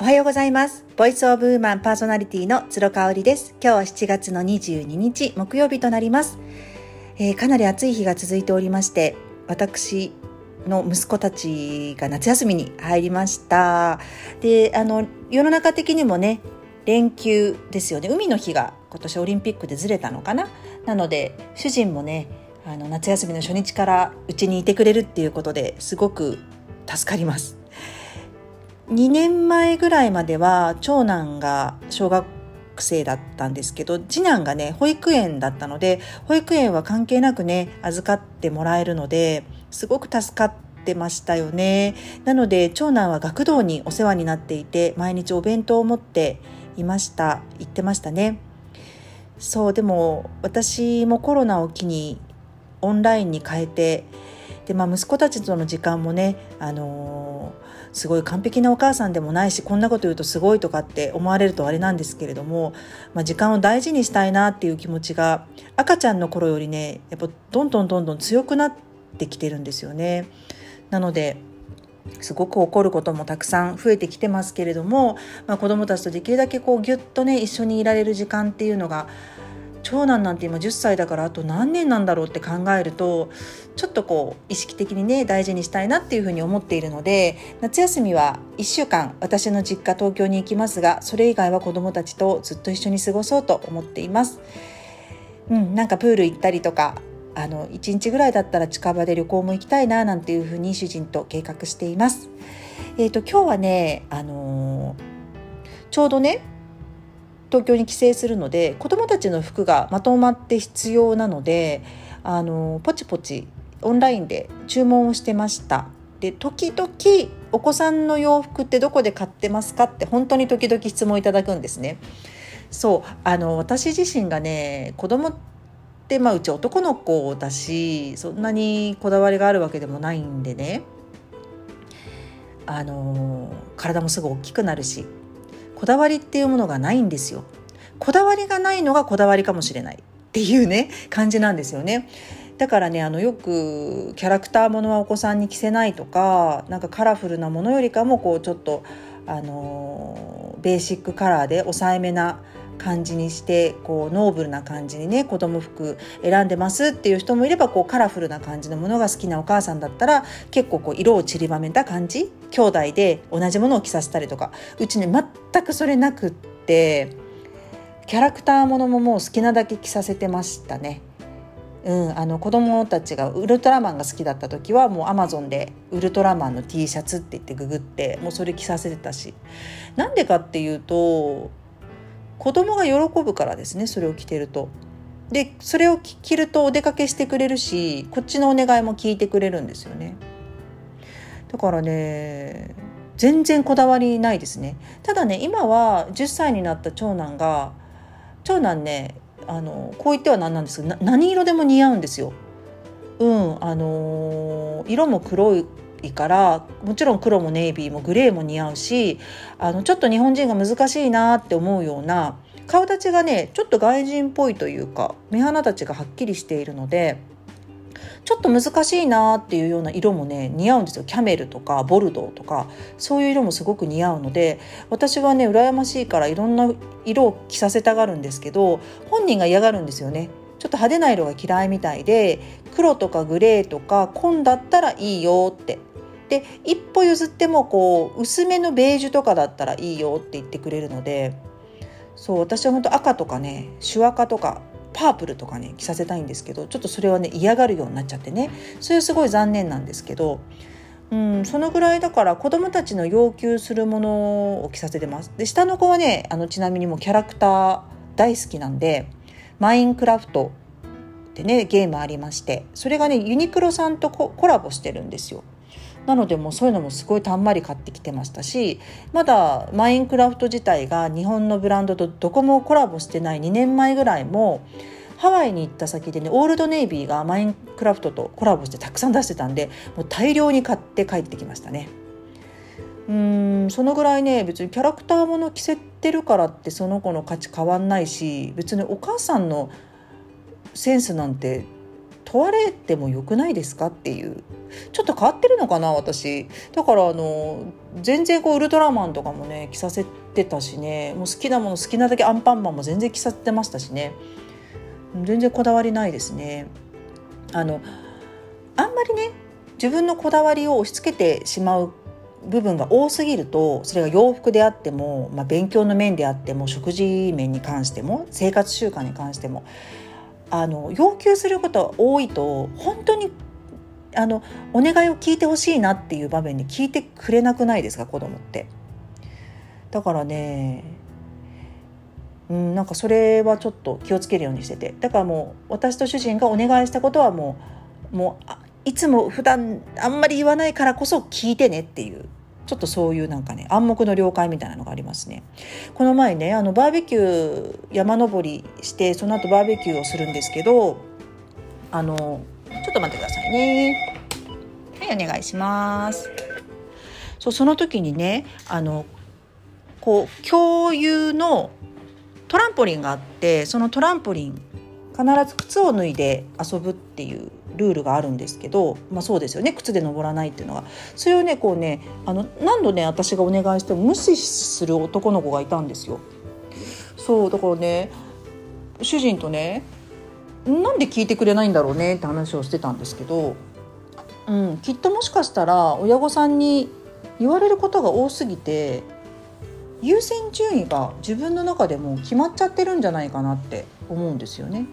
おはようございます。ボイスオブウーマンパーソナリティの鶴香織です。今日は7月の22日木曜日となります、えー、かなり暑い日が続いておりまして、私の息子たちが夏休みに入りました。で、あの、世の中的にもね、連休ですよね。海の日が今年オリンピックでずれたのかな。なので、主人もね、あの夏休みの初日からうちにいてくれるっていうことですごく助かります。2年前ぐらいまでは長男が小学生だったんですけど次男がね保育園だったので保育園は関係なくね預かってもらえるのですごく助かってましたよね。なので長男は学童にお世話になっていて毎日お弁当を持っていました。行ってましたね。そうでも私もコロナを機にオンラインに変えてで、まあ、息子たちとの時間もね、あの、すごい完璧なお母さんでもないしこんなこと言うとすごいとかって思われるとあれなんですけれども、まあ、時間を大事にしたいなっていう気持ちが赤ちゃんの頃よりねやっぱどんどんどんどん強くなってきてるんですよね。なのですごく怒ることもたくさん増えてきてますけれども、まあ、子どもたちとできるだけこうギュッとね一緒にいられる時間っていうのが長男なんて今10歳だからあと何年なんだろうって考えるとちょっとこう意識的にね大事にしたいなっていうふうに思っているので夏休みは1週間私の実家東京に行きますがそれ以外は子どもたちとずっと一緒に過ごそうと思っています。うん、なんかプール行ったりとかあの1日ぐらいだったら近場で旅行も行きたいななんていうふうに主人と計画しています。えーと、と今日はね、あのー、ちょうどね東京に帰省するので子どもたちの服がまとまって必要なのであのポチポチオンラインで注文をしてました。で時々お子さんの洋服ってどこで買ってますかって本当に時々質問いただくんですね。そうあの私自身がね子供ってまあうち男の子だしそんなにこだわりがあるわけでもないんでねあの体もすぐ大きくなるしこだわりっていうものがないんですよ。こだわりがないのがこだわりかもしれないっていうね感じなんですよね。だからねあのよくキャラクターものはお子さんに着せないとかなんかカラフルなものよりかもこうちょっとあのベーシックカラーで抑えめな感じにしてこうノーブルな感じにね子供服選んでますっていう人もいればこうカラフルな感じのものが好きなお母さんだったら結構こう色を散りばめた感じ兄弟で同じものを着させたりとかうちね全くそれなくってキャラクターものももう好きなだけ着させてましたね。うん、あの子供たちがウルトラマンが好きだった時はもうアマゾンでウルトラマンの T シャツって言ってググってもうそれ着させてたしなんでかっていうと子供が喜ぶからですねそれを着てると。でそれを着るとお出かけしてくれるしこっちのお願いも聞いてくれるんですよね。だからね全然こだわりないですね。ただね今は10歳になった長男が長男ねあのこう言っては何なんですけど何色でも似合うんですよ。うんあのー、色も黒いからもちろん黒もネイビーもグレーも似合うしあのちょっと日本人が難しいなって思うような顔立ちがねちょっと外人っぽいというか目鼻立ちがはっきりしているのでちょっと難しいなっていうような色もね似合うんですよ。キャメルとかボルドーとかそういう色もすごく似合うので私はね羨ましいからいろんな色を着させたがるんですけど本人が嫌がるんですよね。ちょっと派手な色が嫌いみたいで黒とかグレーとか紺だったらいいよって。で一歩譲ってもこう薄めのベージュとかだったらいいよって言ってくれるのでそう私は本当赤とかねシュワカとかパープルとかね着させたいんですけどちょっとそれはね嫌がるようになっちゃってねそれすごい残念なんですけど、うん、そのぐらいだから子どもたちの要求するものを着させてます。で下の子はねあのちなみにもキャラクター大好きなんでマインクラフトってねゲームありましてそれがねユニクロさんとコラボしてるんですよ。なのでもうそういうのもすごいたんまり買ってきてましたしまだマインクラフト自体が日本のブランドとどこもコラボしてない2年前ぐらいもハワイに行った先でねオールドネイビーがマインクラフトとコラボしてたくさん出してたんでもう大量に買って帰ってきましたね。うんそのぐらいね別にキャラクターもの着せてるからってその子の価値変わんないし別にお母さんのセンスなんて問われてもよくないですかっていう。ちょっと変わってるのかな私。だからあの全然こうウルトラマンとかもね着させてたしね。もう好きなもの好きなだけアンパンマンも全然着させてましたしね。全然こだわりないですね。あのあんまりね自分のこだわりを押し付けてしまう部分が多すぎるとそれが洋服であっても、まあ、勉強の面であっても食事面に関しても生活習慣に関してもあの要求することが多いと本当にあのお願いを聞いてほしいなっていう場面に聞いてくれなくないですか子供って。だからねうん、なんかそれはちょっと気をつけるようにしててだからもう私と主人がお願いしたことはもうもういつも普段あんまり言わないからこそ聞いてねっていうちょっとそういうなんかね暗黙の了解みたいなのがありますね。この前ねあのバーベキュー山登りしてその後バーベキューをするんですけどあのちょっと待ってくださいね。はいお願いします。そうその時にねあのこう共有のトランポリンがあってそのトランポリン必ず靴を脱いで遊ぶっていうルールがあるんですけど、まあ、そうですよね靴で登らないっていうのがそれをねこうねあの何度ね私がお願いしても無視する男の子がいたんですよ。そうだからね主人とねなんで聞いてくれないんだろうねって話をしてたんですけど、うん、きっともしかしたら親御さんに言われることが多すぎて優先順位が自分の中でも決まっちゃってるんじゃないかなって思うんですよね。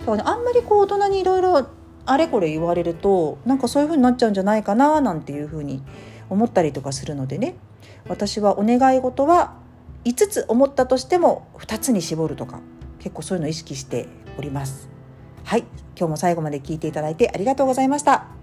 だから、ね、あんまりこう大人にいろいろあれこれ言われるとなんかそういう風になっちゃうんじゃないかななんていう風に思ったりとかするのでね私はお願い事は5つ思ったとしても2つに絞るとか結構そういうのを意識しております。はい今日も最後まで聞いていただいてありがとうございました。